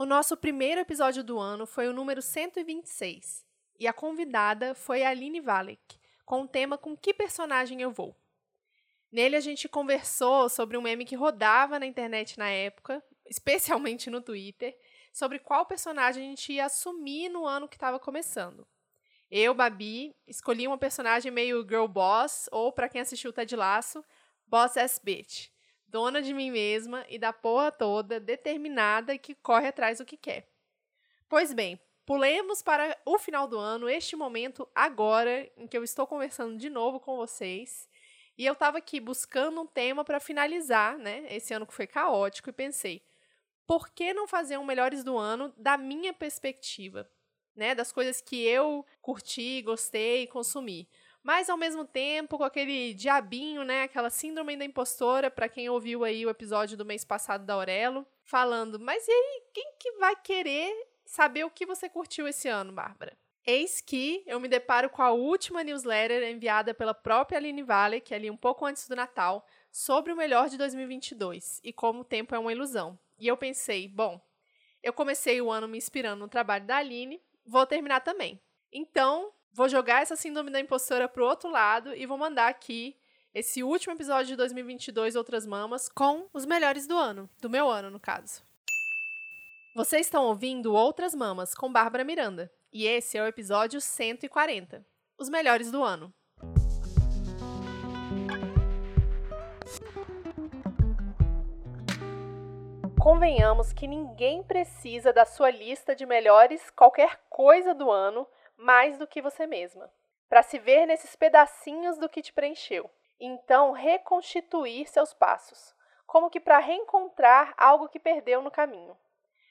O nosso primeiro episódio do ano foi o número 126 e a convidada foi a Aline Valek, com o tema Com que personagem eu vou? Nele a gente conversou sobre um meme que rodava na internet na época, especialmente no Twitter, sobre qual personagem a gente ia assumir no ano que estava começando. Eu, Babi, escolhi uma personagem meio girl boss, ou para quem assistiu Ted Laço, boss ass bitch. Dona de mim mesma e da porra toda, determinada e que corre atrás do que quer. Pois bem, pulemos para o final do ano, este momento agora em que eu estou conversando de novo com vocês. E eu estava aqui buscando um tema para finalizar, né? Esse ano que foi caótico e pensei, por que não fazer um melhores do ano da minha perspectiva? né? Das coisas que eu curti, gostei, consumi. Mas ao mesmo tempo, com aquele diabinho, né? Aquela síndrome da impostora, para quem ouviu aí o episódio do mês passado da Aurelo, falando: "Mas e aí, quem que vai querer saber o que você curtiu esse ano, Bárbara?" Eis que eu me deparo com a última newsletter enviada pela própria Aline Vale, que é ali um pouco antes do Natal, sobre o melhor de 2022 e como o tempo é uma ilusão. E eu pensei, bom, eu comecei o ano me inspirando no trabalho da Aline, vou terminar também. Então, vou jogar essa síndrome da impostora pro outro lado e vou mandar aqui esse último episódio de 2022 Outras Mamas com os melhores do ano, do meu ano, no caso. Vocês estão ouvindo Outras Mamas com Bárbara Miranda, e esse é o episódio 140, os melhores do ano. Convenhamos que ninguém precisa da sua lista de melhores qualquer coisa do ano mais do que você mesma, para se ver nesses pedacinhos do que te preencheu. Então, reconstituir seus passos, como que para reencontrar algo que perdeu no caminho.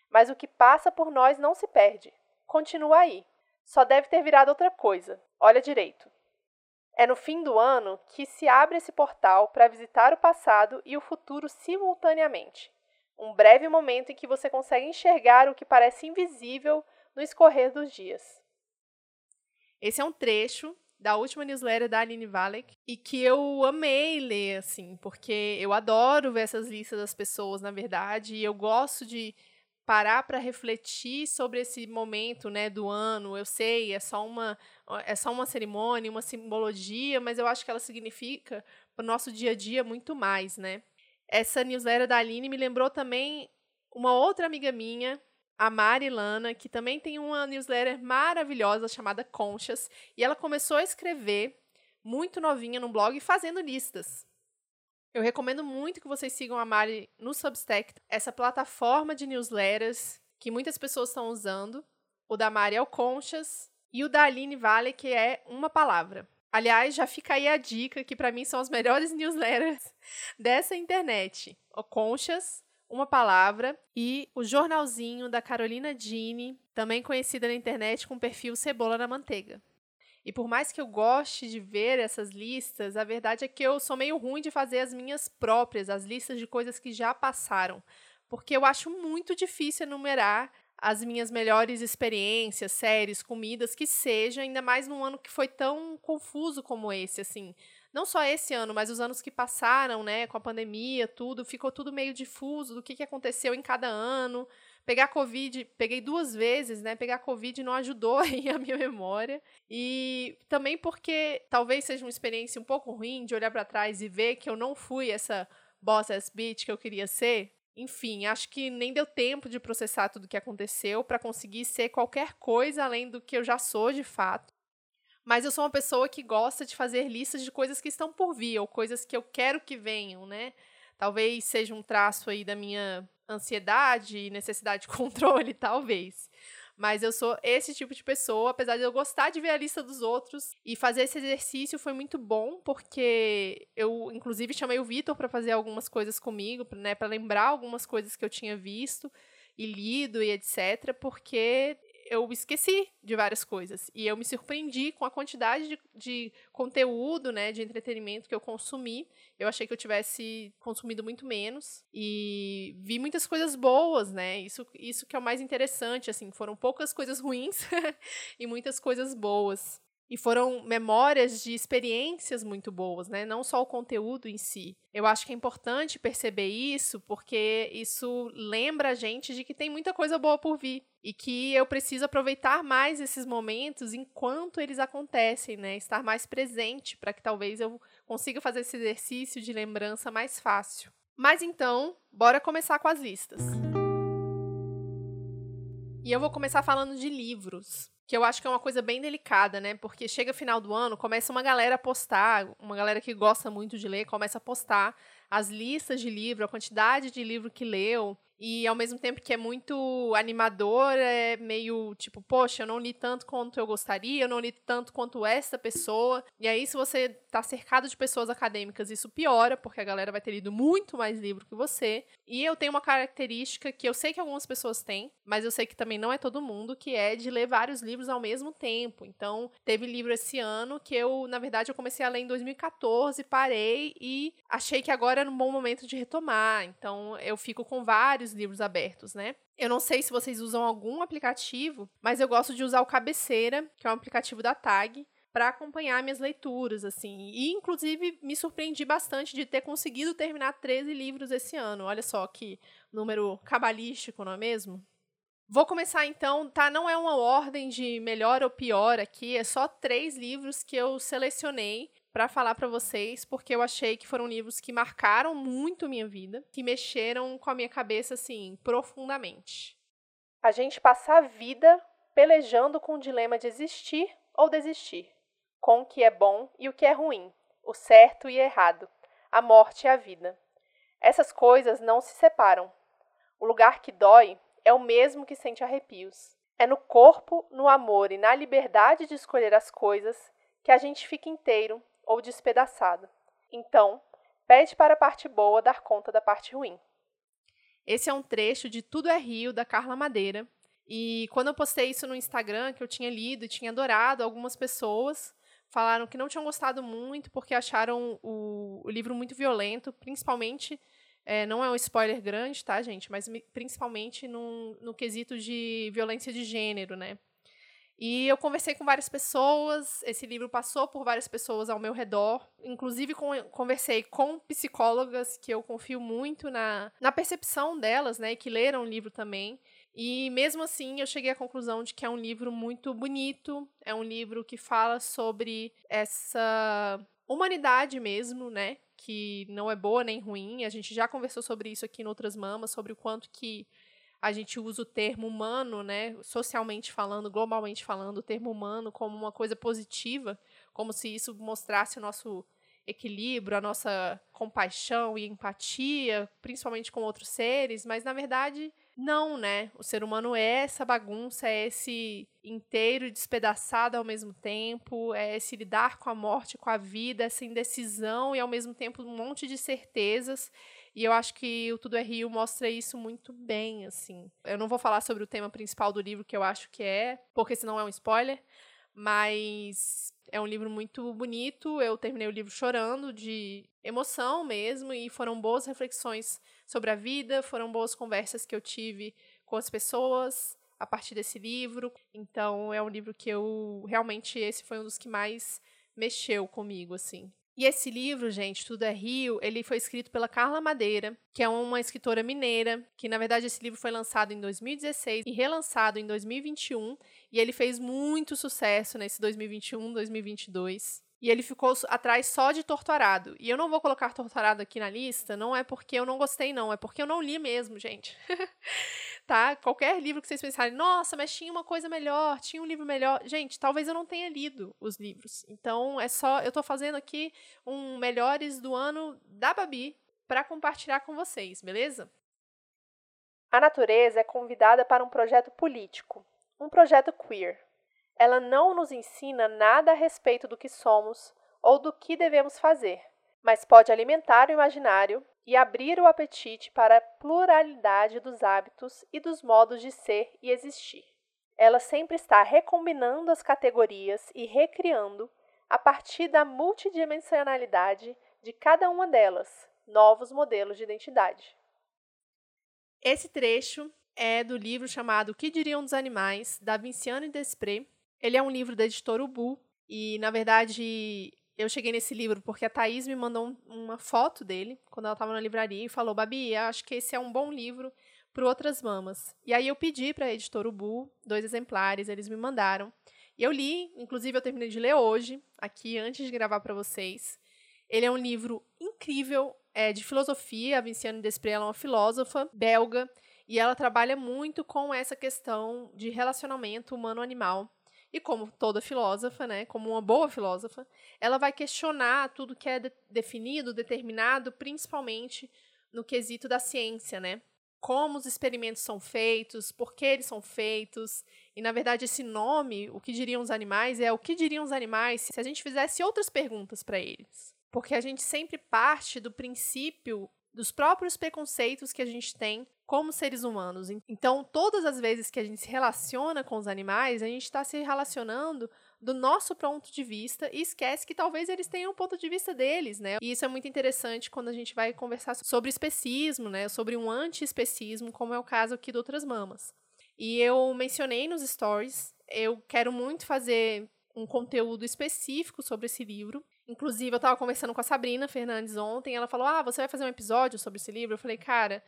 Mas o que passa por nós não se perde, continua aí. Só deve ter virado outra coisa. Olha direito. É no fim do ano que se abre esse portal para visitar o passado e o futuro simultaneamente um breve momento em que você consegue enxergar o que parece invisível no escorrer dos dias. Esse é um trecho da última newsletter da Aline Valek e que eu amei ler, assim, porque eu adoro ver essas listas das pessoas, na verdade, e eu gosto de parar para refletir sobre esse momento, né, do ano. Eu sei, é só uma é só uma cerimônia, uma simbologia, mas eu acho que ela significa para o nosso dia a dia muito mais, né? Essa newsletter da Aline me lembrou também uma outra amiga minha, a Mari Lana, que também tem uma newsletter maravilhosa chamada Conchas, e ela começou a escrever muito novinha no blog fazendo listas. Eu recomendo muito que vocês sigam a Mari no Substack, essa plataforma de newsletters que muitas pessoas estão usando. O da Mari é o Conchas e o da Aline Vale, que é uma palavra. Aliás, já fica aí a dica que para mim são as melhores newsletters dessa internet. O Conchas, uma palavra e o jornalzinho da Carolina Dini, também conhecida na internet com o perfil Cebola na Manteiga. E por mais que eu goste de ver essas listas, a verdade é que eu sou meio ruim de fazer as minhas próprias, as listas de coisas que já passaram, porque eu acho muito difícil enumerar as minhas melhores experiências, séries, comidas, que seja, ainda mais num ano que foi tão confuso como esse, assim. Não só esse ano, mas os anos que passaram, né, com a pandemia, tudo, ficou tudo meio difuso do que, que aconteceu em cada ano. Pegar Covid, peguei duas vezes, né? Pegar Covid não ajudou aí a minha memória. E também porque talvez seja uma experiência um pouco ruim de olhar para trás e ver que eu não fui essa boss ass bitch que eu queria ser enfim, acho que nem deu tempo de processar tudo o que aconteceu para conseguir ser qualquer coisa além do que eu já sou de fato. Mas eu sou uma pessoa que gosta de fazer listas de coisas que estão por vir ou coisas que eu quero que venham, né? Talvez seja um traço aí da minha ansiedade e necessidade de controle, talvez. Mas eu sou esse tipo de pessoa, apesar de eu gostar de ver a lista dos outros. E fazer esse exercício foi muito bom, porque eu, inclusive, chamei o Vitor para fazer algumas coisas comigo, né, para lembrar algumas coisas que eu tinha visto e lido e etc, porque eu esqueci de várias coisas. E eu me surpreendi com a quantidade de, de, conteúdo, né, de entretenimento que eu consumi. Eu achei que eu tivesse consumido muito menos. E vi muitas coisas boas, né? Isso, isso que é o mais interessante, assim. Foram poucas coisas ruins e muitas coisas boas. E foram memórias de experiências muito boas, né? Não só o conteúdo em si. Eu acho que é importante perceber isso, porque isso lembra a gente de que tem muita coisa boa por vir e que eu preciso aproveitar mais esses momentos enquanto eles acontecem, né? Estar mais presente para que talvez eu consiga fazer esse exercício de lembrança mais fácil. Mas então, bora começar com as listas. E eu vou começar falando de livros que eu acho que é uma coisa bem delicada, né? Porque chega final do ano, começa uma galera a postar, uma galera que gosta muito de ler, começa a postar as listas de livro, a quantidade de livro que leu, e ao mesmo tempo que é muito animador, é meio tipo, poxa, eu não li tanto quanto eu gostaria, eu não li tanto quanto essa pessoa. E aí, se você tá cercado de pessoas acadêmicas, isso piora, porque a galera vai ter lido muito mais livro que você. E eu tenho uma característica que eu sei que algumas pessoas têm, mas eu sei que também não é todo mundo, que é de ler vários livros ao mesmo tempo. Então, teve livro esse ano que eu, na verdade, eu comecei a ler em 2014, parei e achei que agora era um bom momento de retomar. Então, eu fico com vários vários livros abertos, né? Eu não sei se vocês usam algum aplicativo, mas eu gosto de usar o Cabeceira, que é um aplicativo da Tag, para acompanhar minhas leituras, assim. E, inclusive, me surpreendi bastante de ter conseguido terminar 13 livros esse ano. Olha só que número cabalístico, não é mesmo? Vou começar então, tá? Não é uma ordem de melhor ou pior aqui, é só três livros que eu selecionei para falar para vocês, porque eu achei que foram livros que marcaram muito minha vida, que mexeram com a minha cabeça assim profundamente. A gente passa a vida pelejando com o dilema de existir ou desistir, com o que é bom e o que é ruim, o certo e errado, a morte e a vida. Essas coisas não se separam. O lugar que dói é o mesmo que sente arrepios. É no corpo, no amor e na liberdade de escolher as coisas que a gente fica inteiro ou despedaçado. Então, pede para a parte boa dar conta da parte ruim. Esse é um trecho de Tudo é Rio, da Carla Madeira. E quando eu postei isso no Instagram, que eu tinha lido e tinha adorado, algumas pessoas falaram que não tinham gostado muito porque acharam o, o livro muito violento, principalmente. É, não é um spoiler grande, tá, gente? Mas principalmente no, no quesito de violência de gênero, né? E eu conversei com várias pessoas, esse livro passou por várias pessoas ao meu redor, inclusive conversei com psicólogas que eu confio muito na, na percepção delas, né, que leram o livro também. E mesmo assim, eu cheguei à conclusão de que é um livro muito bonito, é um livro que fala sobre essa humanidade mesmo, né, que não é boa nem ruim. A gente já conversou sobre isso aqui em outras mamas, sobre o quanto que a gente usa o termo humano, né, socialmente falando, globalmente falando, o termo humano como uma coisa positiva, como se isso mostrasse o nosso equilíbrio, a nossa compaixão e empatia, principalmente com outros seres, mas na verdade não, né? O ser humano é essa bagunça, é esse inteiro despedaçado ao mesmo tempo, é esse lidar com a morte, com a vida, essa indecisão e ao mesmo tempo um monte de certezas e eu acho que o Tudo é Rio mostra isso muito bem, assim. Eu não vou falar sobre o tema principal do livro, que eu acho que é, porque senão é um spoiler, mas é um livro muito bonito. Eu terminei o livro chorando de emoção mesmo, e foram boas reflexões sobre a vida, foram boas conversas que eu tive com as pessoas a partir desse livro. Então é um livro que eu realmente esse foi um dos que mais mexeu comigo, assim. E esse livro, gente, Tudo é Rio, ele foi escrito pela Carla Madeira, que é uma escritora mineira, que na verdade esse livro foi lançado em 2016 e relançado em 2021, e ele fez muito sucesso nesse 2021, 2022. E ele ficou atrás só de Torturado. E eu não vou colocar Torturado aqui na lista, não é porque eu não gostei, não. É porque eu não li mesmo, gente. tá? Qualquer livro que vocês pensarem, nossa, mas tinha uma coisa melhor, tinha um livro melhor. Gente, talvez eu não tenha lido os livros. Então, é só. Eu tô fazendo aqui um Melhores do Ano da Babi para compartilhar com vocês, beleza? A natureza é convidada para um projeto político, um projeto queer ela não nos ensina nada a respeito do que somos ou do que devemos fazer, mas pode alimentar o imaginário e abrir o apetite para a pluralidade dos hábitos e dos modos de ser e existir. Ela sempre está recombinando as categorias e recriando, a partir da multidimensionalidade de cada uma delas, novos modelos de identidade. Esse trecho é do livro chamado O que Diriam dos Animais, da Vinciane Desprez, ele é um livro da editora Ubu E, na verdade, eu cheguei nesse livro porque a Thaís me mandou uma foto dele quando ela estava na livraria e falou: Babi, acho que esse é um bom livro para outras mamas. E aí eu pedi para a editora Ubu dois exemplares, eles me mandaram. E eu li, inclusive eu terminei de ler hoje, aqui antes de gravar para vocês. Ele é um livro incrível, é de filosofia. A Vinciane Desprez é uma filósofa belga e ela trabalha muito com essa questão de relacionamento humano-animal. E como toda filósofa, né, como uma boa filósofa, ela vai questionar tudo que é de definido, determinado, principalmente no quesito da ciência, né? Como os experimentos são feitos, por que eles são feitos. E, na verdade, esse nome, o que diriam os animais, é o que diriam os animais se a gente fizesse outras perguntas para eles. Porque a gente sempre parte do princípio dos próprios preconceitos que a gente tem como seres humanos. Então, todas as vezes que a gente se relaciona com os animais, a gente está se relacionando do nosso ponto de vista e esquece que talvez eles tenham um ponto de vista deles, né? E isso é muito interessante quando a gente vai conversar sobre especismo, né? Sobre um anti-especismo, como é o caso aqui do Outras Mamas. E eu mencionei nos stories, eu quero muito fazer um conteúdo específico sobre esse livro. Inclusive, eu estava conversando com a Sabrina Fernandes ontem, ela falou: Ah, você vai fazer um episódio sobre esse livro? Eu falei, cara,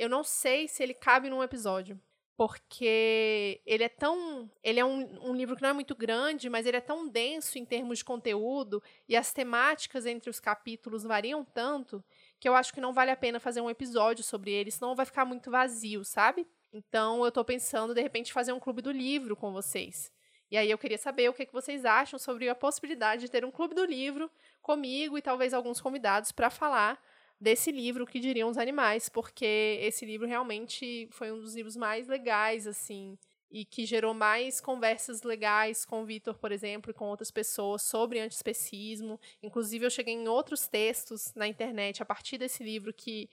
eu não sei se ele cabe num episódio. Porque ele é tão. Ele é um, um livro que não é muito grande, mas ele é tão denso em termos de conteúdo e as temáticas entre os capítulos variam tanto que eu acho que não vale a pena fazer um episódio sobre ele, senão vai ficar muito vazio, sabe? Então eu tô pensando, de repente, fazer um clube do livro com vocês. E aí eu queria saber o que, que vocês acham sobre a possibilidade de ter um clube do livro comigo e talvez alguns convidados para falar desse livro, o que diriam os animais, porque esse livro realmente foi um dos livros mais legais, assim, e que gerou mais conversas legais com o Vitor, por exemplo, e com outras pessoas sobre antiespecismo. Inclusive, eu cheguei em outros textos na internet a partir desse livro que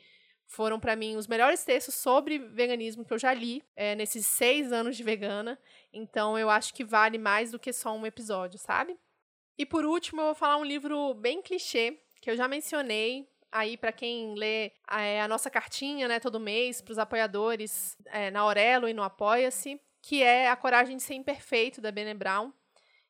foram para mim os melhores textos sobre veganismo que eu já li é, nesses seis anos de vegana. Então eu acho que vale mais do que só um episódio, sabe? E por último, eu vou falar um livro bem clichê que eu já mencionei aí para quem lê é, a nossa cartinha, né, todo mês para os apoiadores é, na Aurelo e no Apoia-se, que é A Coragem de Ser Imperfeito da Bene Brown.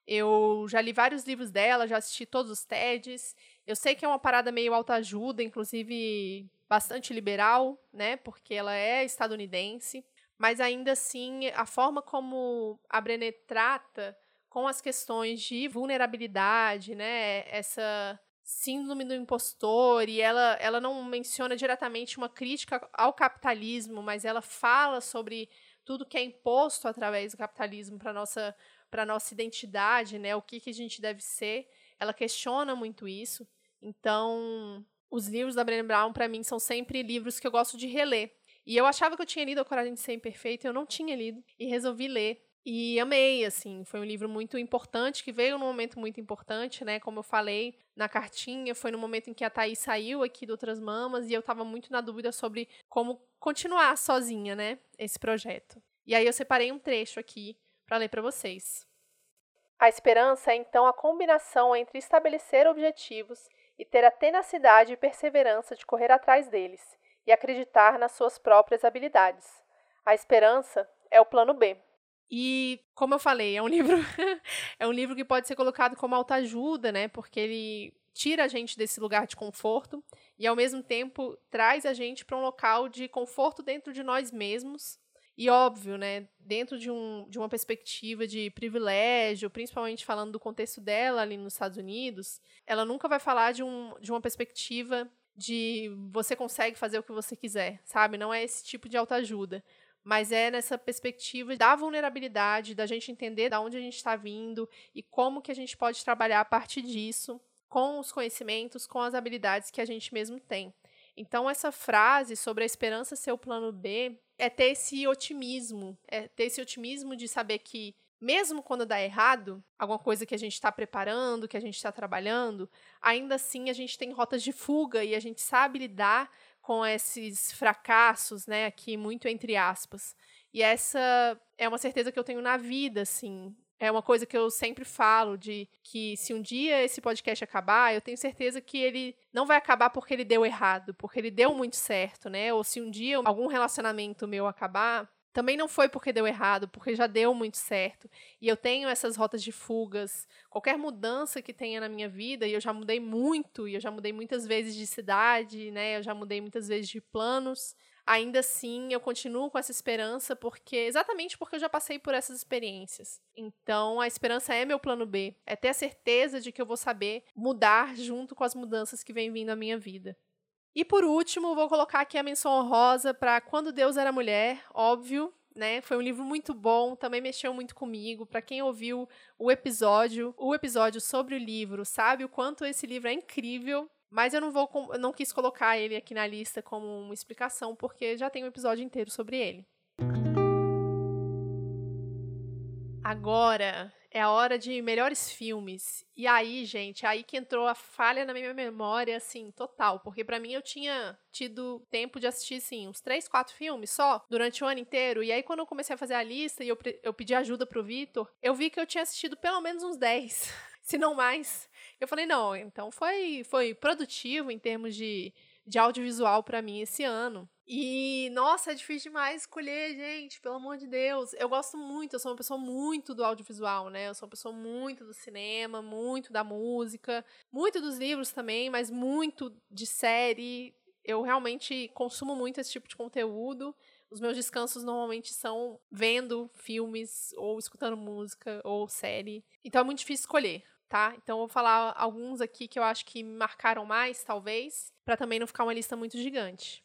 Eu já li vários livros dela, já assisti todos os TEDs. Eu sei que é uma parada meio autoajuda, inclusive bastante liberal, né? Porque ela é estadunidense, mas ainda assim a forma como a Brené trata com as questões de vulnerabilidade, né? Essa síndrome do impostor e ela, ela não menciona diretamente uma crítica ao capitalismo, mas ela fala sobre tudo que é imposto através do capitalismo para nossa para nossa identidade, né? O que que a gente deve ser? Ela questiona muito isso. Então, os livros da Brené Brown, para mim, são sempre livros que eu gosto de reler. E eu achava que eu tinha lido A Coragem de Ser Imperfeito, eu não tinha lido, e resolvi ler. E amei, assim, foi um livro muito importante, que veio num momento muito importante, né? Como eu falei na cartinha, foi no momento em que a Thaís saiu aqui do Outras Mamas, e eu estava muito na dúvida sobre como continuar sozinha, né? Esse projeto. E aí eu separei um trecho aqui para ler para vocês. A esperança é então a combinação entre estabelecer objetivos e ter a tenacidade e perseverança de correr atrás deles e acreditar nas suas próprias habilidades. A esperança é o plano B. E, como eu falei, é um livro é um livro que pode ser colocado como autoajuda, né? Porque ele tira a gente desse lugar de conforto e ao mesmo tempo traz a gente para um local de conforto dentro de nós mesmos e óbvio, né, dentro de, um, de uma perspectiva de privilégio, principalmente falando do contexto dela ali nos Estados Unidos, ela nunca vai falar de, um, de uma perspectiva de você consegue fazer o que você quiser, sabe? Não é esse tipo de autoajuda. Mas é nessa perspectiva da vulnerabilidade, da gente entender de onde a gente está vindo e como que a gente pode trabalhar a partir disso, com os conhecimentos, com as habilidades que a gente mesmo tem. Então, essa frase sobre a esperança ser o plano B é ter esse otimismo, é ter esse otimismo de saber que mesmo quando dá errado, alguma coisa que a gente está preparando, que a gente está trabalhando, ainda assim a gente tem rotas de fuga e a gente sabe lidar com esses fracassos, né, aqui muito entre aspas. E essa é uma certeza que eu tenho na vida, assim, é uma coisa que eu sempre falo de que se um dia esse podcast acabar, eu tenho certeza que ele não vai acabar porque ele deu errado, porque ele deu muito certo, né? Ou se um dia algum relacionamento meu acabar, também não foi porque deu errado, porque já deu muito certo. E eu tenho essas rotas de fugas. Qualquer mudança que tenha na minha vida, e eu já mudei muito, e eu já mudei muitas vezes de cidade, né? Eu já mudei muitas vezes de planos. Ainda assim, eu continuo com essa esperança porque exatamente porque eu já passei por essas experiências. Então, a esperança é meu plano B, é ter a certeza de que eu vou saber mudar junto com as mudanças que vêm vindo à minha vida. E por último, vou colocar aqui a menção honrosa para Quando Deus Era Mulher, óbvio, né? Foi um livro muito bom, também mexeu muito comigo. Para quem ouviu o episódio, o episódio sobre o livro, sabe o quanto esse livro é incrível. Mas eu não vou, não quis colocar ele aqui na lista como uma explicação, porque já tem um episódio inteiro sobre ele. Agora é a hora de melhores filmes. E aí, gente, aí que entrou a falha na minha memória, assim, total. Porque para mim eu tinha tido tempo de assistir, assim, uns três, quatro filmes só durante o ano inteiro. E aí, quando eu comecei a fazer a lista e eu, eu pedi ajuda pro Vitor, eu vi que eu tinha assistido pelo menos uns dez, se não mais. Eu falei, não, então foi, foi produtivo em termos de, de audiovisual para mim esse ano. E, nossa, é difícil demais escolher, gente, pelo amor de Deus. Eu gosto muito, eu sou uma pessoa muito do audiovisual, né? Eu sou uma pessoa muito do cinema, muito da música, muito dos livros também, mas muito de série. Eu realmente consumo muito esse tipo de conteúdo. Os meus descansos normalmente são vendo filmes, ou escutando música, ou série. Então é muito difícil escolher tá? Então eu vou falar alguns aqui que eu acho que me marcaram mais, talvez, para também não ficar uma lista muito gigante.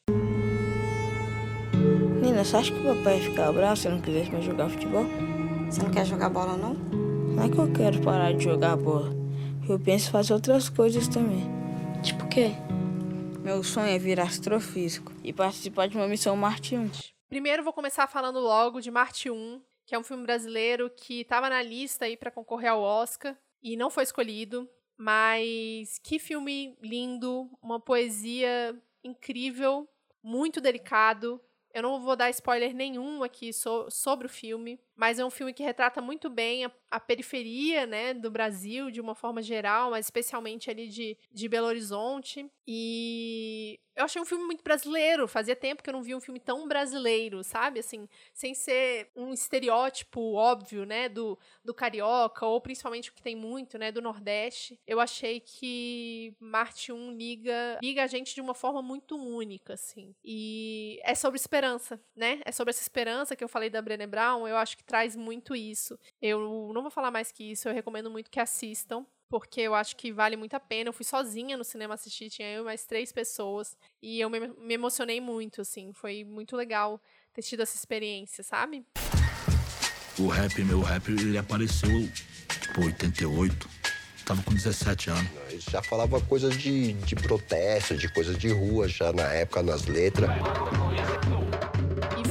Nina, você acha que o papai ia ficar bravo se eu não quisesse mais jogar futebol? Você não quer jogar bola, não? Não é que eu quero parar de jogar bola. Eu penso em fazer outras coisas também. Tipo o quê? Meu sonho é virar astrofísico e participar de uma missão Marte 1. Primeiro vou começar falando logo de Marte 1, que é um filme brasileiro que estava na lista aí para concorrer ao Oscar e não foi escolhido. Mas que filme lindo, uma poesia incrível, muito delicado, eu não vou dar spoiler nenhum aqui so sobre o filme, mas é um filme que retrata muito bem a, a, periferia né, do Brasil, de uma forma geral, mas especialmente ali de, de Belo Horizonte. E eu achei um filme muito brasileiro. Fazia tempo que eu não via um filme tão brasileiro, sabe? Assim, sem ser um estereótipo óbvio, né, do, do carioca, ou principalmente o que tem muito, né, do Nordeste. Eu achei que Marte 1 liga, liga a gente de uma forma muito única, assim. E é sobre esperança, né? É sobre essa esperança que eu falei da Brené Brown. Eu acho que traz muito isso. Eu não vou falar mais que isso, eu recomendo muito que assistam porque eu acho que vale muito a pena. Eu fui sozinha no cinema assistir, tinha eu e mais três pessoas, e eu me, me emocionei muito, assim, foi muito legal ter tido essa experiência, sabe? O rap, meu rap, ele apareceu, tipo, 88, tava com 17 anos. Ele já falava coisas de, de protesto, de coisas de rua, já na época, nas letras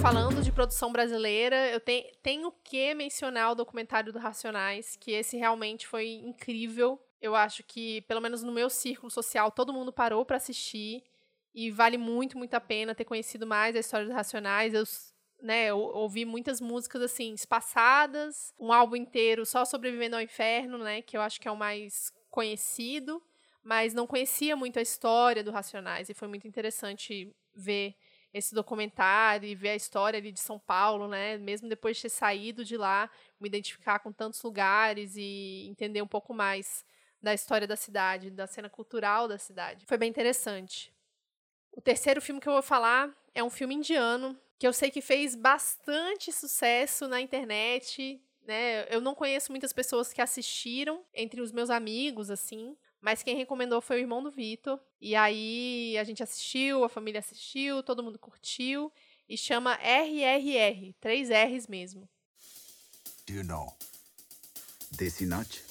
falando de produção brasileira, eu te, tenho que mencionar o documentário do Racionais, que esse realmente foi incrível. Eu acho que, pelo menos no meu círculo social, todo mundo parou para assistir. E vale muito, muito a pena ter conhecido mais a história dos Racionais. Eu, né, eu ouvi muitas músicas assim, espaçadas, um álbum inteiro só sobrevivendo ao inferno, né? Que eu acho que é o mais conhecido, mas não conhecia muito a história do Racionais. E foi muito interessante ver esse documentário e ver a história ali de São Paulo, né? Mesmo depois de ter saído de lá, me identificar com tantos lugares e entender um pouco mais da história da cidade, da cena cultural da cidade. Foi bem interessante. O terceiro filme que eu vou falar é um filme indiano que eu sei que fez bastante sucesso na internet, né? Eu não conheço muitas pessoas que assistiram entre os meus amigos assim, mas quem recomendou foi o irmão do Vitor. E aí a gente assistiu, a família assistiu, todo mundo curtiu. E chama RRR, três R's mesmo. Do you know Desi Nut?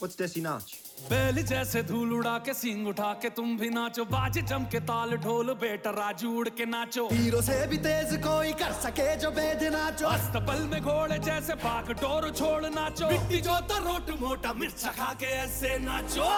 What's Desi Nut? बैल जैसे धूल उड़ा के सिंग उठा के तुम भी नाचो बाज जम के ताल ढोल बेटा राजू उड़ के नाचो हीरो से भी तेज कोई कर सके जो बेद नाचो अस्तबल में घोड़े जैसे पाक डोर छोड़ नाचो मिट्टी जो रोट मोटा मिर्च खा के ऐसे नाचो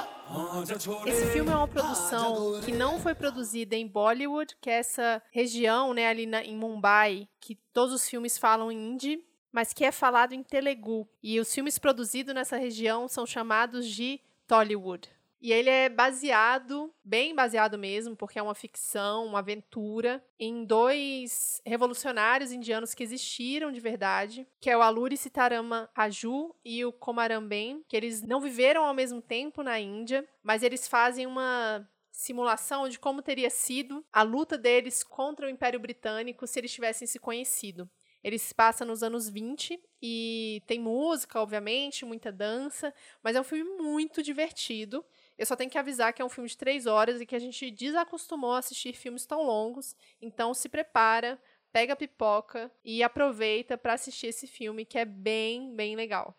Esse filme é uma produção que não foi produzida em Bollywood, que é essa região, né, ali na, em Mumbai, que todos os filmes falam hindi, mas que é falado em Telugu. E os filmes produzidos nessa região são chamados de Tollywood. E ele é baseado, bem baseado mesmo, porque é uma ficção, uma aventura, em dois revolucionários indianos que existiram de verdade, que é o Aluri Sitarama Raju e o Komaram Ben, que eles não viveram ao mesmo tempo na Índia, mas eles fazem uma simulação de como teria sido a luta deles contra o Império Britânico se eles tivessem se conhecido. Ele se passa nos anos 20 e tem música, obviamente, muita dança, mas é um filme muito divertido. Eu só tenho que avisar que é um filme de três horas e que a gente desacostumou a assistir filmes tão longos. Então se prepara, pega a pipoca e aproveita para assistir esse filme que é bem, bem legal.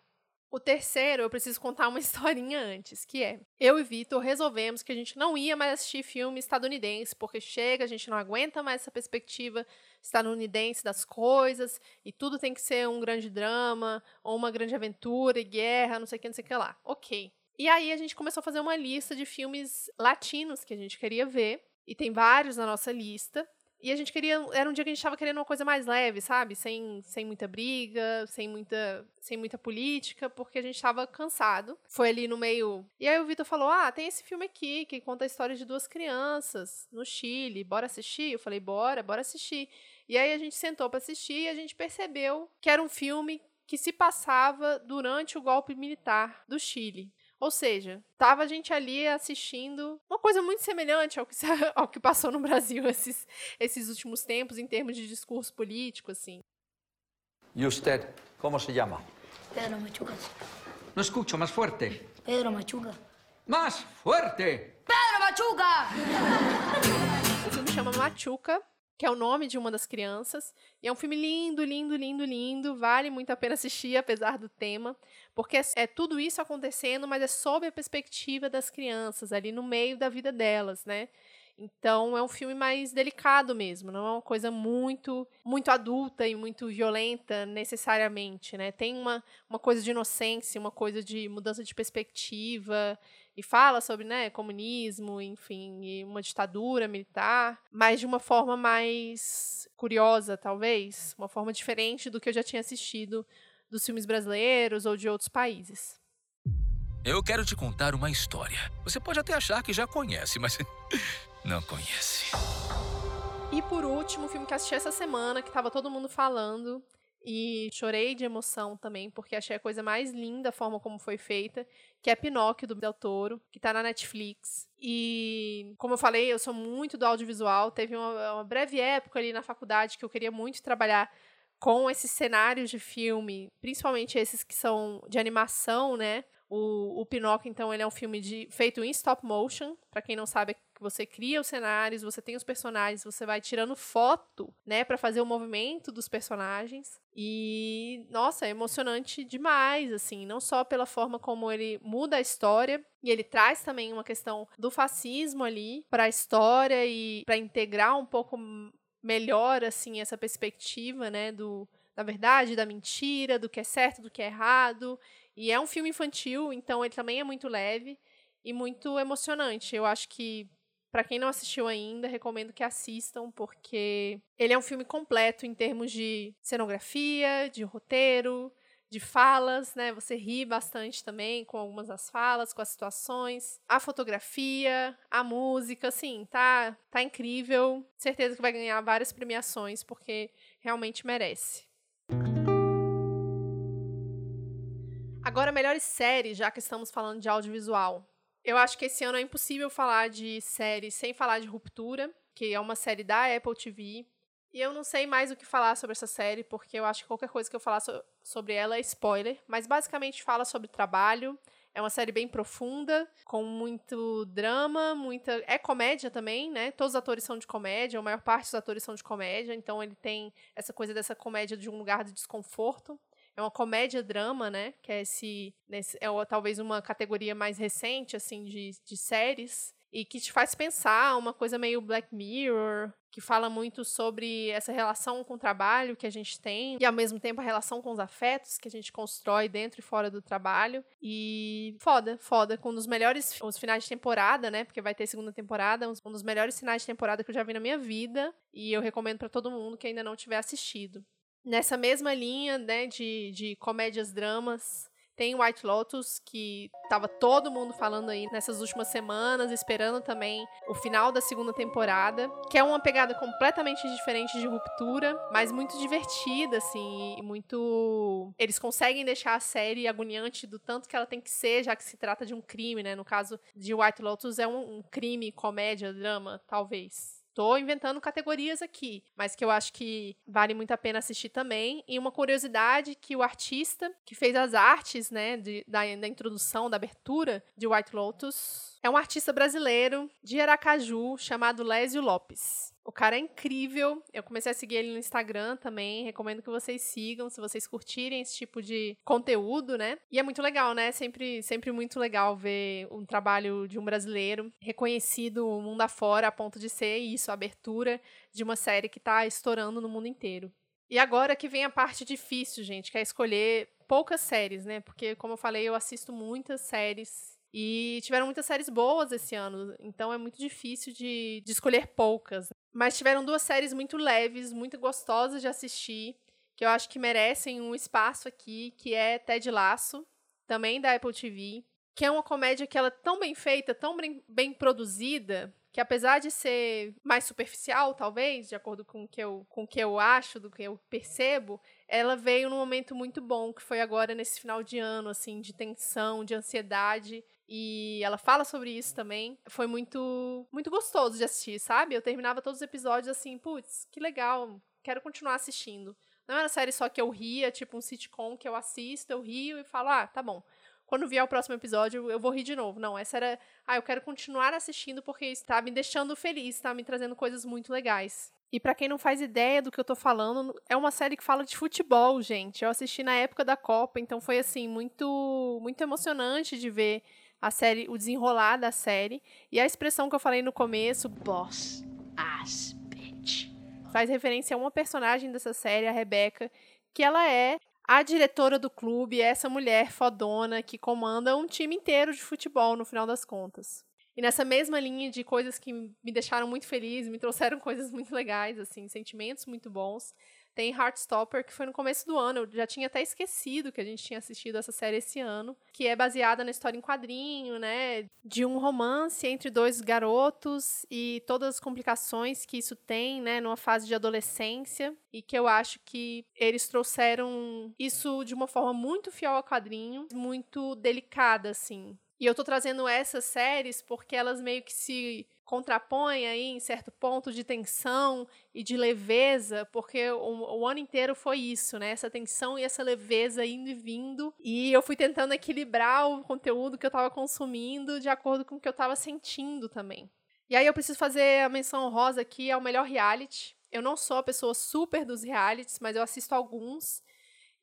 O terceiro, eu preciso contar uma historinha antes, que é: eu e Vitor resolvemos que a gente não ia mais assistir filme estadunidense, porque chega, a gente não aguenta mais essa perspectiva estadunidense das coisas, e tudo tem que ser um grande drama, ou uma grande aventura e guerra, não sei o que, não sei o que lá. Ok. E aí a gente começou a fazer uma lista de filmes latinos que a gente queria ver, e tem vários na nossa lista. E a gente queria. Era um dia que a gente tava querendo uma coisa mais leve, sabe? Sem, sem muita briga, sem muita, sem muita política, porque a gente tava cansado. Foi ali no meio. E aí o Vitor falou: Ah, tem esse filme aqui que conta a história de duas crianças no Chile. Bora assistir? Eu falei: Bora, bora assistir. E aí a gente sentou para assistir e a gente percebeu que era um filme que se passava durante o golpe militar do Chile. Ou seja, tava a gente ali assistindo uma coisa muito semelhante ao que, ao que passou no Brasil esses, esses últimos tempos em termos de discurso político, assim. E você, como se chama? Pedro Machuca. Não escuto, mais forte. Pedro Machuca. Mais forte! Pedro Machuca! O filme chama Machuca que é o nome de uma das crianças. E é um filme lindo, lindo, lindo, lindo. Vale muito a pena assistir, apesar do tema, porque é, é tudo isso acontecendo, mas é sob a perspectiva das crianças, ali no meio da vida delas, né? Então é um filme mais delicado mesmo, não é uma coisa muito muito adulta e muito violenta necessariamente, né? Tem uma, uma coisa de inocência, uma coisa de mudança de perspectiva e fala sobre, né, comunismo, enfim, e uma ditadura militar, mas de uma forma mais curiosa, talvez, uma forma diferente do que eu já tinha assistido dos filmes brasileiros ou de outros países. Eu quero te contar uma história. Você pode até achar que já conhece, mas não conhece. E por último, o filme que assisti essa semana, que estava todo mundo falando, e chorei de emoção também, porque achei a coisa mais linda a forma como foi feita, que é Pinóquio, do Del Toro, que tá na Netflix. E, como eu falei, eu sou muito do audiovisual. Teve uma, uma breve época ali na faculdade que eu queria muito trabalhar com esses cenários de filme, principalmente esses que são de animação, né? O, o Pinóquio, então, ele é um filme de, feito em stop motion. Para quem não sabe, você cria os cenários, você tem os personagens, você vai tirando foto, né, para fazer o movimento dos personagens. E, nossa, é emocionante demais, assim, não só pela forma como ele muda a história, e ele traz também uma questão do fascismo ali para a história e para integrar um pouco melhor, assim, essa perspectiva, né, do, da verdade, da mentira, do que é certo, do que é errado. E é um filme infantil, então ele também é muito leve e muito emocionante. Eu acho que para quem não assistiu ainda, recomendo que assistam, porque ele é um filme completo em termos de cenografia, de roteiro, de falas, né? Você ri bastante também com algumas das falas, com as situações, a fotografia, a música, assim, tá, tá incrível. Certeza que vai ganhar várias premiações porque realmente merece. Agora, melhores séries, já que estamos falando de audiovisual. Eu acho que esse ano é impossível falar de série sem falar de Ruptura, que é uma série da Apple TV. E eu não sei mais o que falar sobre essa série, porque eu acho que qualquer coisa que eu falar so sobre ela é spoiler. Mas basicamente fala sobre trabalho. É uma série bem profunda, com muito drama, muita. É comédia também, né? Todos os atores são de comédia, a maior parte dos atores são de comédia, então ele tem essa coisa dessa comédia de um lugar de desconforto. É uma comédia-drama, né? Que é esse, nesse, é talvez uma categoria mais recente, assim, de, de séries. E que te faz pensar uma coisa meio Black Mirror, que fala muito sobre essa relação com o trabalho que a gente tem e ao mesmo tempo a relação com os afetos que a gente constrói dentro e fora do trabalho. E foda, foda, com um dos melhores os finais de temporada, né? Porque vai ter segunda temporada, um dos melhores finais de temporada que eu já vi na minha vida, e eu recomendo para todo mundo que ainda não tiver assistido nessa mesma linha né, de, de comédias dramas, Tem White Lotus, que tava todo mundo falando aí nessas últimas semanas, esperando também o final da segunda temporada, que é uma pegada completamente diferente de ruptura, mas muito divertida, assim, e muito. Eles conseguem deixar a série agoniante do tanto que ela tem que ser, já que se trata de um crime, né? No caso de White Lotus, é um, um crime, comédia, drama, talvez. Tô inventando categorias aqui, mas que eu acho que vale muito a pena assistir também. E uma curiosidade que o artista que fez as artes, né, de, da, da introdução, da abertura de White Lotus, é um artista brasileiro de Aracaju chamado Lésio Lopes. O cara é incrível. Eu comecei a seguir ele no Instagram também. Recomendo que vocês sigam, se vocês curtirem esse tipo de conteúdo, né? E é muito legal, né? Sempre, sempre muito legal ver um trabalho de um brasileiro reconhecido mundo afora a ponto de ser isso, a abertura de uma série que tá estourando no mundo inteiro. E agora que vem a parte difícil, gente, que é escolher poucas séries, né? Porque, como eu falei, eu assisto muitas séries e tiveram muitas séries boas esse ano, então é muito difícil de, de escolher poucas. Mas tiveram duas séries muito leves, muito gostosas de assistir, que eu acho que merecem um espaço aqui, que é Ted Laço, também da Apple TV, que é uma comédia que ela é tão bem feita, tão bem, bem produzida, que apesar de ser mais superficial, talvez, de acordo com o que eu, com o que eu acho, do que eu percebo, ela veio num momento muito bom, que foi agora nesse final de ano, assim, de tensão, de ansiedade. E ela fala sobre isso também. Foi muito, muito gostoso de assistir, sabe? Eu terminava todos os episódios assim, putz, que legal, quero continuar assistindo. Não era série só que eu ria, tipo um sitcom que eu assisto, eu rio e falo, ah, tá bom quando vier o próximo episódio, eu vou rir de novo. Não, essa era. Ah, eu quero continuar assistindo porque está me deixando feliz, está me trazendo coisas muito legais. E para quem não faz ideia do que eu tô falando, é uma série que fala de futebol, gente. Eu assisti na época da Copa, então foi assim muito muito emocionante de ver a série, o desenrolar da série e a expressão que eu falei no começo, boss ass bitch, faz referência a uma personagem dessa série, a Rebecca, que ela é a diretora do clube é essa mulher fodona que comanda um time inteiro de futebol no final das contas. E nessa mesma linha de coisas que me deixaram muito feliz, me trouxeram coisas muito legais, assim, sentimentos muito bons, tem Heartstopper, que foi no começo do ano. Eu já tinha até esquecido que a gente tinha assistido essa série esse ano, que é baseada na história em quadrinho, né? De um romance entre dois garotos e todas as complicações que isso tem, né? Numa fase de adolescência. E que eu acho que eles trouxeram isso de uma forma muito fiel ao quadrinho, muito delicada, assim. E eu tô trazendo essas séries porque elas meio que se contrapõe aí em certo ponto de tensão e de leveza, porque o, o, ano inteiro foi isso, né? Essa tensão e essa leveza indo e vindo. E eu fui tentando equilibrar o conteúdo que eu estava consumindo de acordo com o que eu estava sentindo também. E aí eu preciso fazer a menção honrosa aqui ao melhor reality. Eu não sou a pessoa super dos realities, mas eu assisto alguns.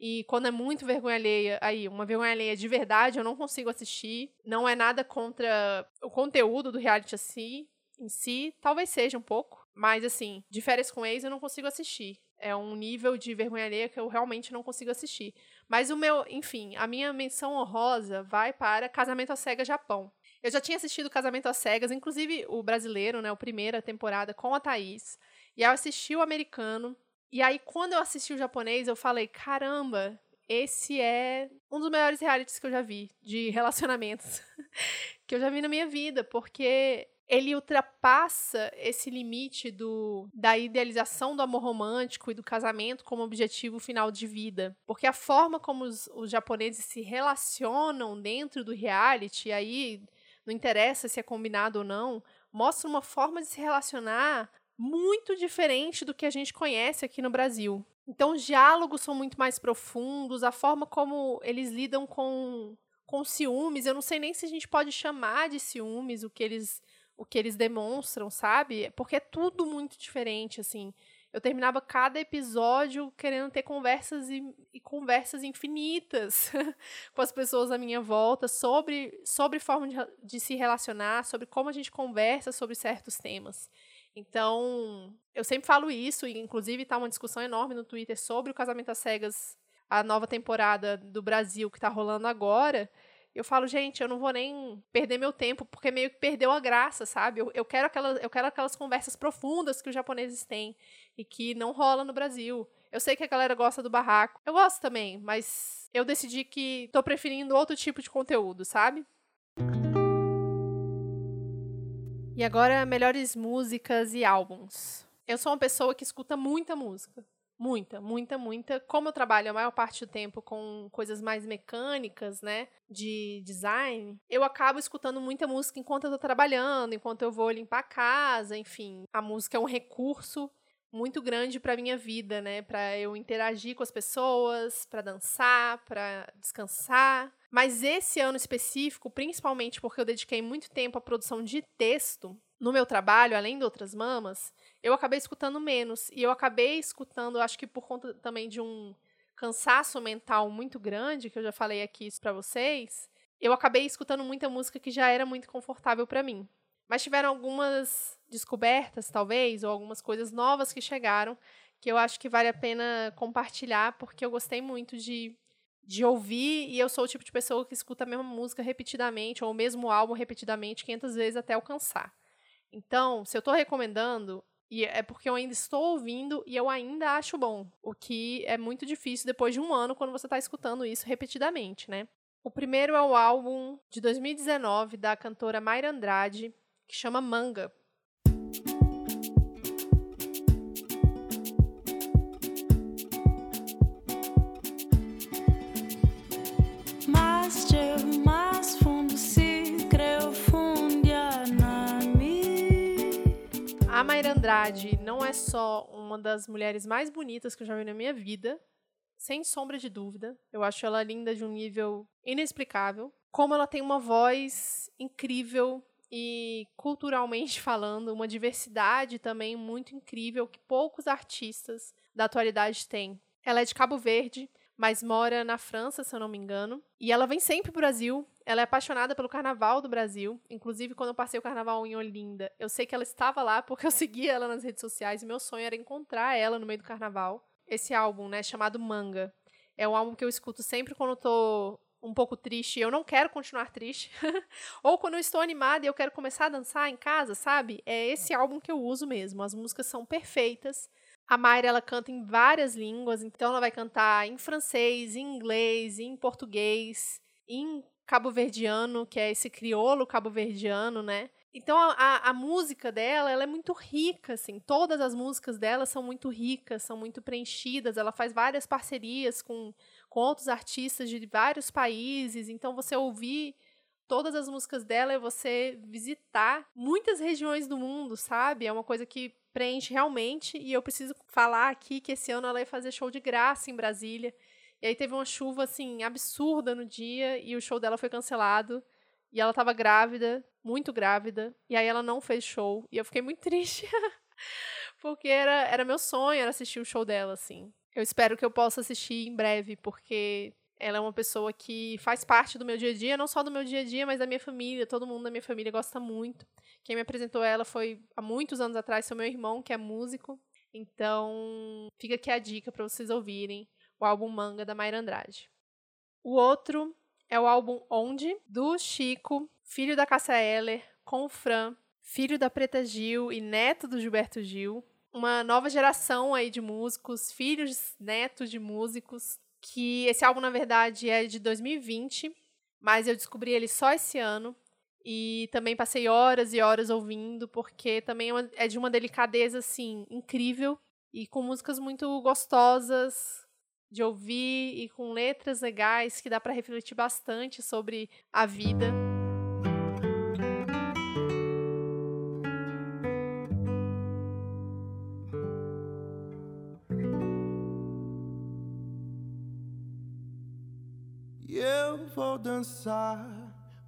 E quando é muito vergonha alheia, aí, uma vergonha alheia de verdade, eu não consigo assistir. Não é nada contra o conteúdo do reality assim, em si, talvez seja um pouco. Mas, assim, de férias com ex eu não consigo assistir. É um nível de vergonha alheia que eu realmente não consigo assistir. Mas o meu, enfim, a minha menção honrosa vai para Casamento às Cegas Japão. Eu já tinha assistido Casamento às Cegas, inclusive o brasileiro, né, a primeira temporada com a Thaís. E aí eu assisti o americano, e aí, quando eu assisti o japonês, eu falei: caramba, esse é um dos melhores realities que eu já vi de relacionamentos que eu já vi na minha vida, porque ele ultrapassa esse limite do, da idealização do amor romântico e do casamento como objetivo final de vida. Porque a forma como os, os japoneses se relacionam dentro do reality, aí não interessa se é combinado ou não, mostra uma forma de se relacionar muito diferente do que a gente conhece aqui no Brasil. Então, os diálogos são muito mais profundos, a forma como eles lidam com, com ciúmes, eu não sei nem se a gente pode chamar de ciúmes o que eles o que eles demonstram, sabe? Porque é tudo muito diferente, assim. Eu terminava cada episódio querendo ter conversas e, e conversas infinitas com as pessoas à minha volta sobre, sobre forma de, de se relacionar, sobre como a gente conversa sobre certos temas. Então, eu sempre falo isso, e inclusive está uma discussão enorme no Twitter sobre o Casamento às Cegas, a nova temporada do Brasil que está rolando agora. Eu falo, gente, eu não vou nem perder meu tempo, porque meio que perdeu a graça, sabe? Eu, eu, quero, aquelas, eu quero aquelas conversas profundas que os japoneses têm e que não rola no Brasil. Eu sei que a galera gosta do barraco. Eu gosto também, mas eu decidi que tô preferindo outro tipo de conteúdo, sabe? E agora, melhores músicas e álbuns. Eu sou uma pessoa que escuta muita música. Muita, muita, muita. Como eu trabalho a maior parte do tempo com coisas mais mecânicas, né? De design, eu acabo escutando muita música enquanto eu tô trabalhando, enquanto eu vou limpar a casa, enfim. A música é um recurso muito grande para minha vida, né? Para eu interagir com as pessoas, para dançar, para descansar. Mas esse ano específico, principalmente porque eu dediquei muito tempo à produção de texto no meu trabalho, além de outras mamas, eu acabei escutando menos e eu acabei escutando, acho que por conta também de um cansaço mental muito grande, que eu já falei aqui isso para vocês, eu acabei escutando muita música que já era muito confortável para mim. Mas tiveram algumas descobertas, talvez, ou algumas coisas novas que chegaram que eu acho que vale a pena compartilhar, porque eu gostei muito de, de ouvir e eu sou o tipo de pessoa que escuta a mesma música repetidamente, ou o mesmo álbum repetidamente 500 vezes até alcançar. Então, se eu estou recomendando, e é porque eu ainda estou ouvindo e eu ainda acho bom. O que é muito difícil depois de um ano quando você está escutando isso repetidamente, né? O primeiro é o álbum de 2019 da cantora Mayra Andrade, que chama Manga. Andrade não é só uma das mulheres mais bonitas que eu já vi na minha vida, sem sombra de dúvida. Eu acho ela linda de um nível inexplicável. Como ela tem uma voz incrível, e culturalmente falando, uma diversidade também muito incrível que poucos artistas da atualidade têm. Ela é de Cabo Verde, mas mora na França, se eu não me engano. E ela vem sempre pro Brasil. Ela é apaixonada pelo carnaval do Brasil. Inclusive, quando eu passei o carnaval em Olinda, eu sei que ela estava lá porque eu seguia ela nas redes sociais e meu sonho era encontrar ela no meio do carnaval. Esse álbum, né, chamado Manga, é um álbum que eu escuto sempre quando tô um pouco triste e eu não quero continuar triste. Ou quando eu estou animada e eu quero começar a dançar em casa, sabe? É esse álbum que eu uso mesmo. As músicas são perfeitas. A Mayra, ela canta em várias línguas, então ela vai cantar em francês, em inglês, em português, em cabo-verdiano, que é esse crioulo cabo-verdiano, né? Então a, a, música dela, ela é muito rica, assim. Todas as músicas dela são muito ricas, são muito preenchidas. Ela faz várias parcerias com com outros artistas de vários países. Então, você ouvir todas as músicas dela é você visitar muitas regiões do mundo, sabe? É uma coisa que preenche realmente. E eu preciso falar aqui que esse ano ela ia fazer show de graça em Brasília. E aí teve uma chuva, assim, absurda no dia e o show dela foi cancelado. E ela tava grávida, muito grávida. E aí ela não fez show. E eu fiquei muito triste. porque era, era meu sonho era assistir o show dela, assim. Eu espero que eu possa assistir em breve, porque ela é uma pessoa que faz parte do meu dia a dia, não só do meu dia a dia, mas da minha família. Todo mundo da minha família gosta muito. Quem me apresentou ela foi há muitos anos atrás, foi meu irmão, que é músico. Então, fica aqui a dica para vocês ouvirem o álbum Manga da Mayra Andrade. O outro é o álbum Onde, do Chico, filho da Cássia Eller, com o Fran, filho da Preta Gil e neto do Gilberto Gil uma nova geração aí de músicos, filhos, netos de músicos, que esse álbum, na verdade, é de 2020, mas eu descobri ele só esse ano. E também passei horas e horas ouvindo, porque também é, é de uma delicadeza, assim, incrível. E com músicas muito gostosas de ouvir e com letras legais que dá para refletir bastante sobre a vida. vou dançar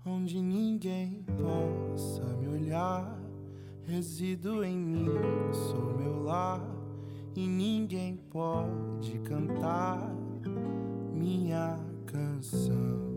onde ninguém possa me olhar. Resido em mim, sou meu lar e ninguém pode cantar minha canção.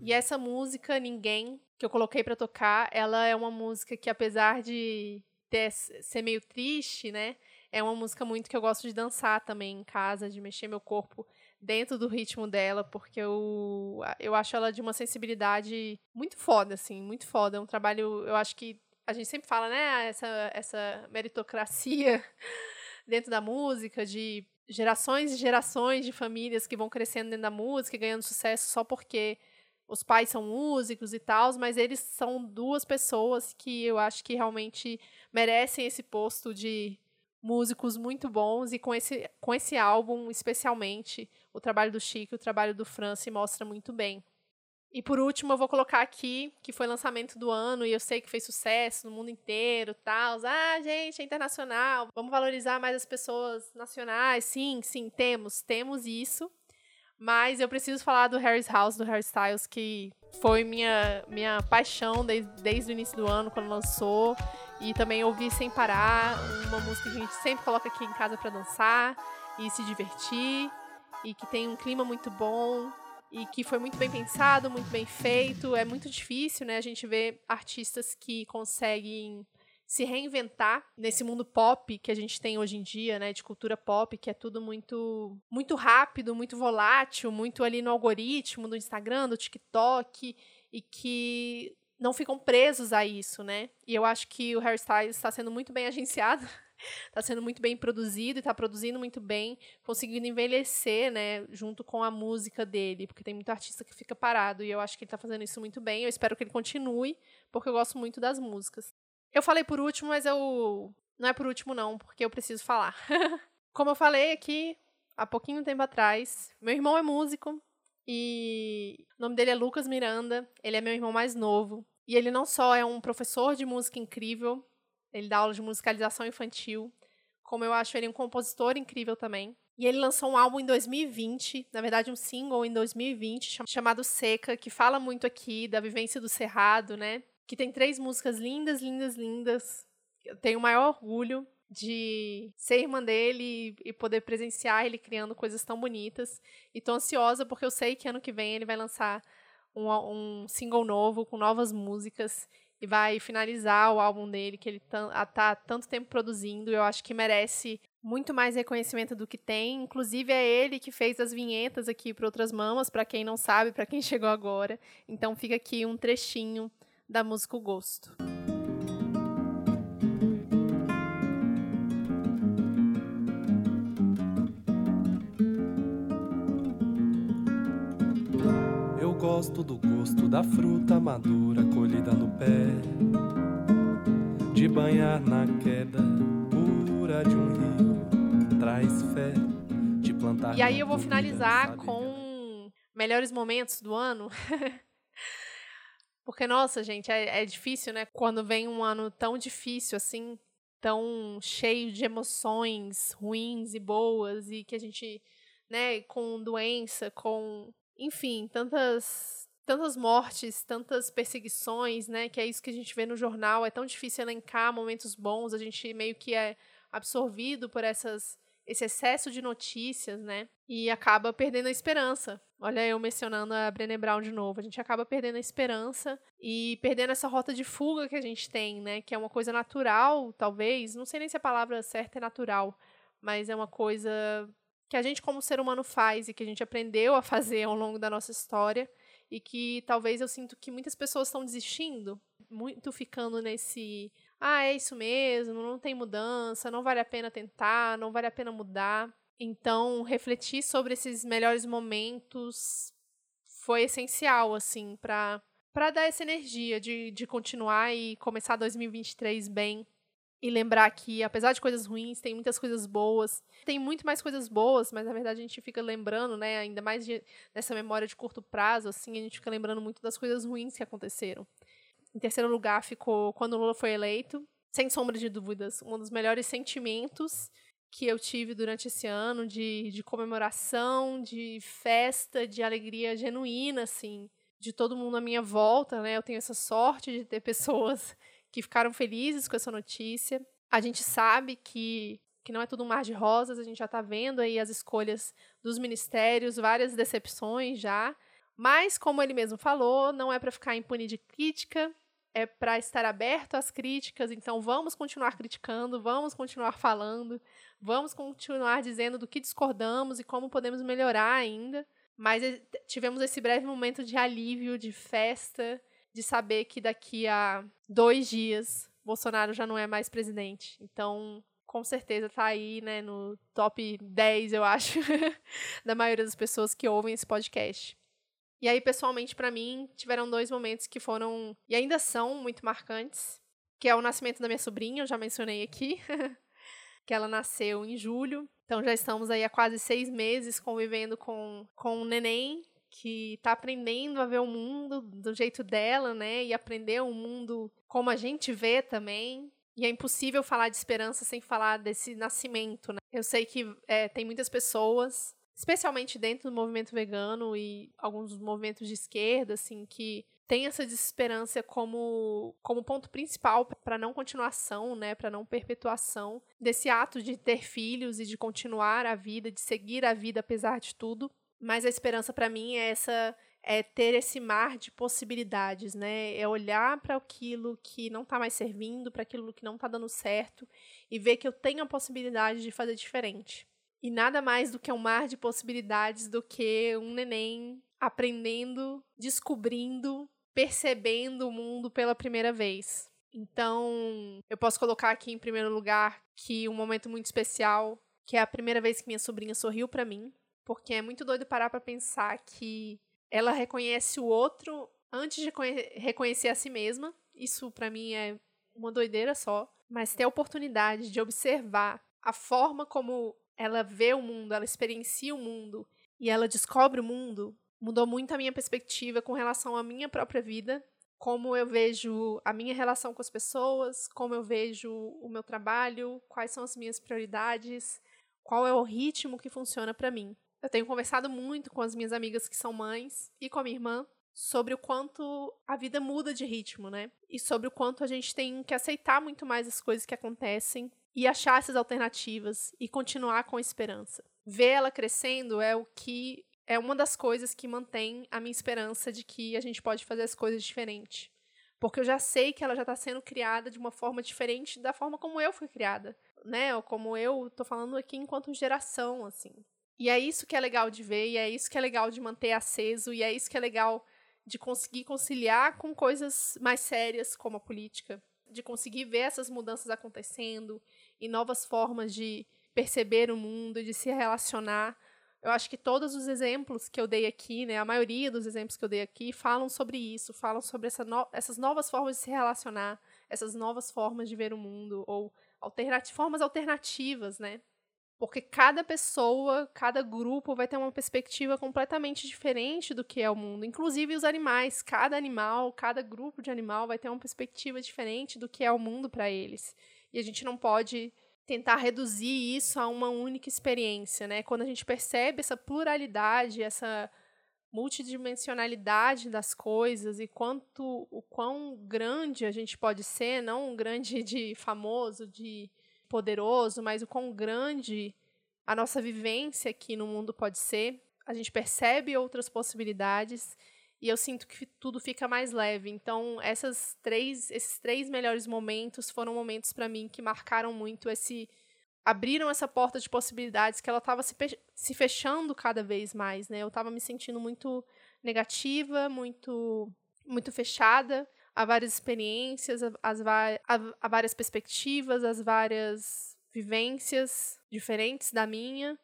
E essa música, Ninguém, que eu coloquei para tocar, ela é uma música que, apesar de ter, ser meio triste, né? É uma música muito que eu gosto de dançar também em casa, de mexer meu corpo dentro do ritmo dela, porque eu, eu acho ela de uma sensibilidade muito foda, assim, muito foda. É um trabalho, eu acho que a gente sempre fala, né, essa, essa meritocracia dentro da música, de gerações e gerações de famílias que vão crescendo dentro da música e ganhando sucesso só porque os pais são músicos e tal, mas eles são duas pessoas que eu acho que realmente merecem esse posto de músicos muito bons e com esse, com esse álbum, especialmente, o trabalho do Chico e o trabalho do Fran se mostra muito bem. E por último, eu vou colocar aqui, que foi lançamento do ano e eu sei que fez sucesso no mundo inteiro, tal. Ah, gente, é internacional. Vamos valorizar mais as pessoas nacionais. Sim, sim, temos, temos isso. Mas eu preciso falar do Harry's House, do Harry Styles, que foi minha, minha paixão desde, desde o início do ano, quando lançou. E também ouvi sem parar, uma música que a gente sempre coloca aqui em casa para dançar e se divertir. E que tem um clima muito bom e que foi muito bem pensado, muito bem feito. É muito difícil, né? A gente vê artistas que conseguem se reinventar nesse mundo pop que a gente tem hoje em dia, né, de cultura pop, que é tudo muito muito rápido, muito volátil, muito ali no algoritmo do Instagram, do TikTok e que não ficam presos a isso, né? E eu acho que o Harry Styles está sendo muito bem agenciado está sendo muito bem produzido e está produzindo muito bem, conseguindo envelhecer, né, junto com a música dele, porque tem muito artista que fica parado e eu acho que ele está fazendo isso muito bem. Eu espero que ele continue, porque eu gosto muito das músicas. Eu falei por último, mas eu não é por último não, porque eu preciso falar. Como eu falei aqui há pouquinho tempo atrás, meu irmão é músico e o nome dele é Lucas Miranda, ele é meu irmão mais novo. E ele não só é um professor de música incrível, ele dá aula de musicalização infantil. Como eu acho ele um compositor incrível também. E ele lançou um álbum em 2020, na verdade um single em 2020, chamado Seca, que fala muito aqui da vivência do Cerrado, né? Que tem três músicas lindas, lindas, lindas. Eu tenho o maior orgulho de ser irmã dele e poder presenciar ele criando coisas tão bonitas. E tô ansiosa porque eu sei que ano que vem ele vai lançar um, um single novo com novas músicas vai finalizar o álbum dele, que ele tá tanto tempo produzindo. Eu acho que merece muito mais reconhecimento do que tem. Inclusive, é ele que fez as vinhetas aqui para outras mamas, para quem não sabe, para quem chegou agora. Então, fica aqui um trechinho da música O Gosto. Gosto do gosto da fruta madura colhida no pé, de banhar na queda pura de um rio, traz fé, de plantar. E aí eu vou finalizar com melhores momentos do ano. Porque, nossa, gente, é, é difícil, né? Quando vem um ano tão difícil assim, tão cheio de emoções ruins e boas, e que a gente, né, com doença, com enfim, tantas tantas mortes, tantas perseguições, né? Que é isso que a gente vê no jornal. É tão difícil elencar momentos bons. A gente meio que é absorvido por essas esse excesso de notícias, né? E acaba perdendo a esperança. Olha eu mencionando a Brené Brown de novo. A gente acaba perdendo a esperança e perdendo essa rota de fuga que a gente tem, né? Que é uma coisa natural, talvez. Não sei nem se a palavra certa é natural, mas é uma coisa que a gente como ser humano faz e que a gente aprendeu a fazer ao longo da nossa história e que talvez eu sinto que muitas pessoas estão desistindo, muito ficando nesse, ah, é isso mesmo, não tem mudança, não vale a pena tentar, não vale a pena mudar. Então, refletir sobre esses melhores momentos foi essencial assim para para dar essa energia de, de continuar e começar 2023 bem e lembrar que, apesar de coisas ruins, tem muitas coisas boas. Tem muito mais coisas boas, mas na verdade a gente fica lembrando, né? Ainda mais de, nessa memória de curto prazo, assim, a gente fica lembrando muito das coisas ruins que aconteceram. Em terceiro lugar ficou quando o Lula foi eleito. Sem sombra de dúvidas, um dos melhores sentimentos que eu tive durante esse ano de, de comemoração, de festa, de alegria genuína, assim, de todo mundo à minha volta, né? Eu tenho essa sorte de ter pessoas que ficaram felizes com essa notícia. A gente sabe que, que não é tudo um mar de rosas, a gente já está vendo aí as escolhas dos ministérios, várias decepções já. Mas, como ele mesmo falou, não é para ficar impune de crítica, é para estar aberto às críticas. Então, vamos continuar criticando, vamos continuar falando, vamos continuar dizendo do que discordamos e como podemos melhorar ainda. Mas eh, tivemos esse breve momento de alívio, de festa, de saber que daqui a dois dias Bolsonaro já não é mais presidente. Então, com certeza tá aí, né, no top 10, eu acho, da maioria das pessoas que ouvem esse podcast. E aí, pessoalmente, para mim, tiveram dois momentos que foram e ainda são muito marcantes, que é o nascimento da minha sobrinha, eu já mencionei aqui, que ela nasceu em julho. Então já estamos aí há quase seis meses convivendo com, com um neném que está aprendendo a ver o mundo do jeito dela, né? E aprender o mundo como a gente vê também. E é impossível falar de esperança sem falar desse nascimento, né? Eu sei que é, tem muitas pessoas, especialmente dentro do movimento vegano e alguns movimentos de esquerda, assim, que tem essa desesperança como, como ponto principal para não continuação, né, para não perpetuação desse ato de ter filhos e de continuar a vida, de seguir a vida apesar de tudo. Mas a esperança para mim é essa é ter esse mar de possibilidades, né? É olhar para aquilo que não está mais servindo, para aquilo que não está dando certo e ver que eu tenho a possibilidade de fazer diferente. E nada mais do que um mar de possibilidades do que um neném aprendendo, descobrindo, percebendo o mundo pela primeira vez. Então, eu posso colocar aqui em primeiro lugar que um momento muito especial, que é a primeira vez que minha sobrinha sorriu para mim, porque é muito doido parar para pensar que ela reconhece o outro antes de reconhecer a si mesma. Isso para mim é uma doideira só, mas ter a oportunidade de observar a forma como ela vê o mundo, ela experiencia o mundo e ela descobre o mundo, mudou muito a minha perspectiva com relação à minha própria vida, como eu vejo a minha relação com as pessoas, como eu vejo o meu trabalho, quais são as minhas prioridades, qual é o ritmo que funciona para mim. Eu tenho conversado muito com as minhas amigas que são mães e com a minha irmã sobre o quanto a vida muda de ritmo, né? E sobre o quanto a gente tem que aceitar muito mais as coisas que acontecem e achar essas alternativas e continuar com a esperança. Ver ela crescendo é o que é uma das coisas que mantém a minha esperança de que a gente pode fazer as coisas diferente. Porque eu já sei que ela já está sendo criada de uma forma diferente da forma como eu fui criada, né? Ou como eu tô falando aqui enquanto geração, assim. E é isso que é legal de ver, e é isso que é legal de manter aceso, e é isso que é legal de conseguir conciliar com coisas mais sérias como a política, de conseguir ver essas mudanças acontecendo e novas formas de perceber o mundo de se relacionar. Eu acho que todos os exemplos que eu dei aqui, né, a maioria dos exemplos que eu dei aqui, falam sobre isso, falam sobre essa no essas novas formas de se relacionar, essas novas formas de ver o mundo, ou formas alternativas, né? Porque cada pessoa, cada grupo vai ter uma perspectiva completamente diferente do que é o mundo. Inclusive os animais. Cada animal, cada grupo de animal vai ter uma perspectiva diferente do que é o mundo para eles. E a gente não pode tentar reduzir isso a uma única experiência, né? Quando a gente percebe essa pluralidade, essa multidimensionalidade das coisas e quanto o quão grande a gente pode ser, não um grande de famoso, de poderoso, mas o quão grande a nossa vivência aqui no mundo pode ser. A gente percebe outras possibilidades e eu sinto que tudo fica mais leve. Então, essas três, esses três melhores momentos foram momentos para mim que marcaram muito esse abriram essa porta de possibilidades que ela estava se, se fechando cada vez mais, né? Eu estava me sentindo muito negativa, muito muito fechada a várias experiências, as, a, a várias perspectivas, as várias vivências diferentes da minha.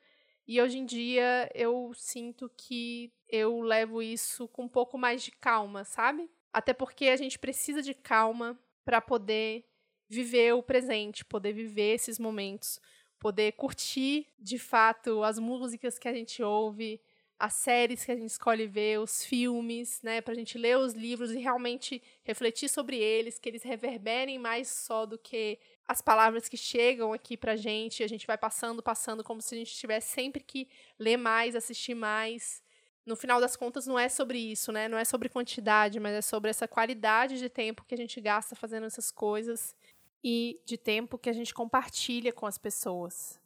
E hoje em dia eu sinto que eu levo isso com um pouco mais de calma, sabe? Até porque a gente precisa de calma para poder viver o presente, poder viver esses momentos, poder curtir de fato as músicas que a gente ouve, as séries que a gente escolhe ver, os filmes, né, para a gente ler os livros e realmente refletir sobre eles, que eles reverberem mais só do que as palavras que chegam aqui pra gente, a gente vai passando, passando, como se a gente tivesse sempre que ler mais, assistir mais. No final das contas, não é sobre isso, né? Não é sobre quantidade, mas é sobre essa qualidade de tempo que a gente gasta fazendo essas coisas e de tempo que a gente compartilha com as pessoas.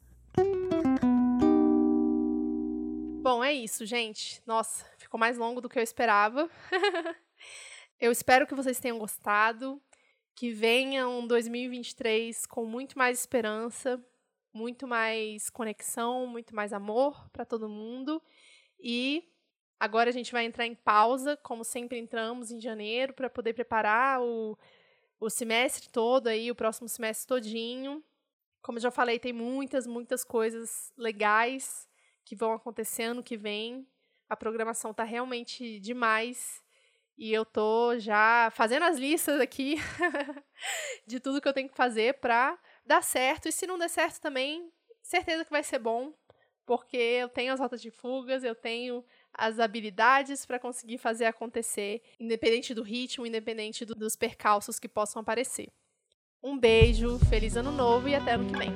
Bom, é isso, gente. Nossa, ficou mais longo do que eu esperava. eu espero que vocês tenham gostado, que venha um 2023 com muito mais esperança, muito mais conexão, muito mais amor para todo mundo. E agora a gente vai entrar em pausa, como sempre entramos em janeiro, para poder preparar o, o semestre todo aí, o próximo semestre todinho. Como já falei, tem muitas, muitas coisas legais que vão acontecendo que vem. A programação tá realmente demais. E eu tô já fazendo as listas aqui de tudo que eu tenho que fazer para dar certo. E se não der certo também, certeza que vai ser bom, porque eu tenho as rotas de fugas, eu tenho as habilidades para conseguir fazer acontecer, independente do ritmo, independente do, dos percalços que possam aparecer. Um beijo, feliz ano novo e até ano que vem.